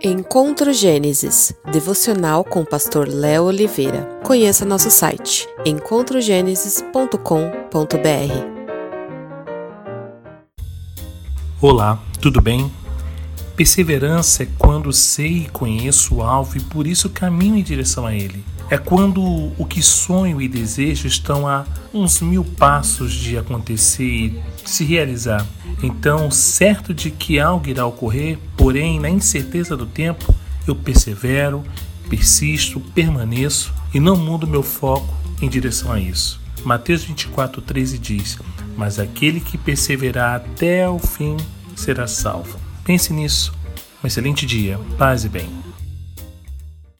Encontro Gênesis, devocional com o pastor Léo Oliveira. Conheça nosso site encontrogenesis.com.br. Olá, tudo bem? Perseverança é quando sei e conheço o alvo e por isso caminho em direção a ele. É quando o que sonho e desejo estão a uns mil passos de acontecer e se realizar. Então, certo de que algo irá ocorrer, porém, na incerteza do tempo, eu persevero, persisto, permaneço e não mudo meu foco em direção a isso. Mateus 24, 13 diz: Mas aquele que perseverar até o fim será salvo. Pense nisso. Um excelente dia, paz e bem.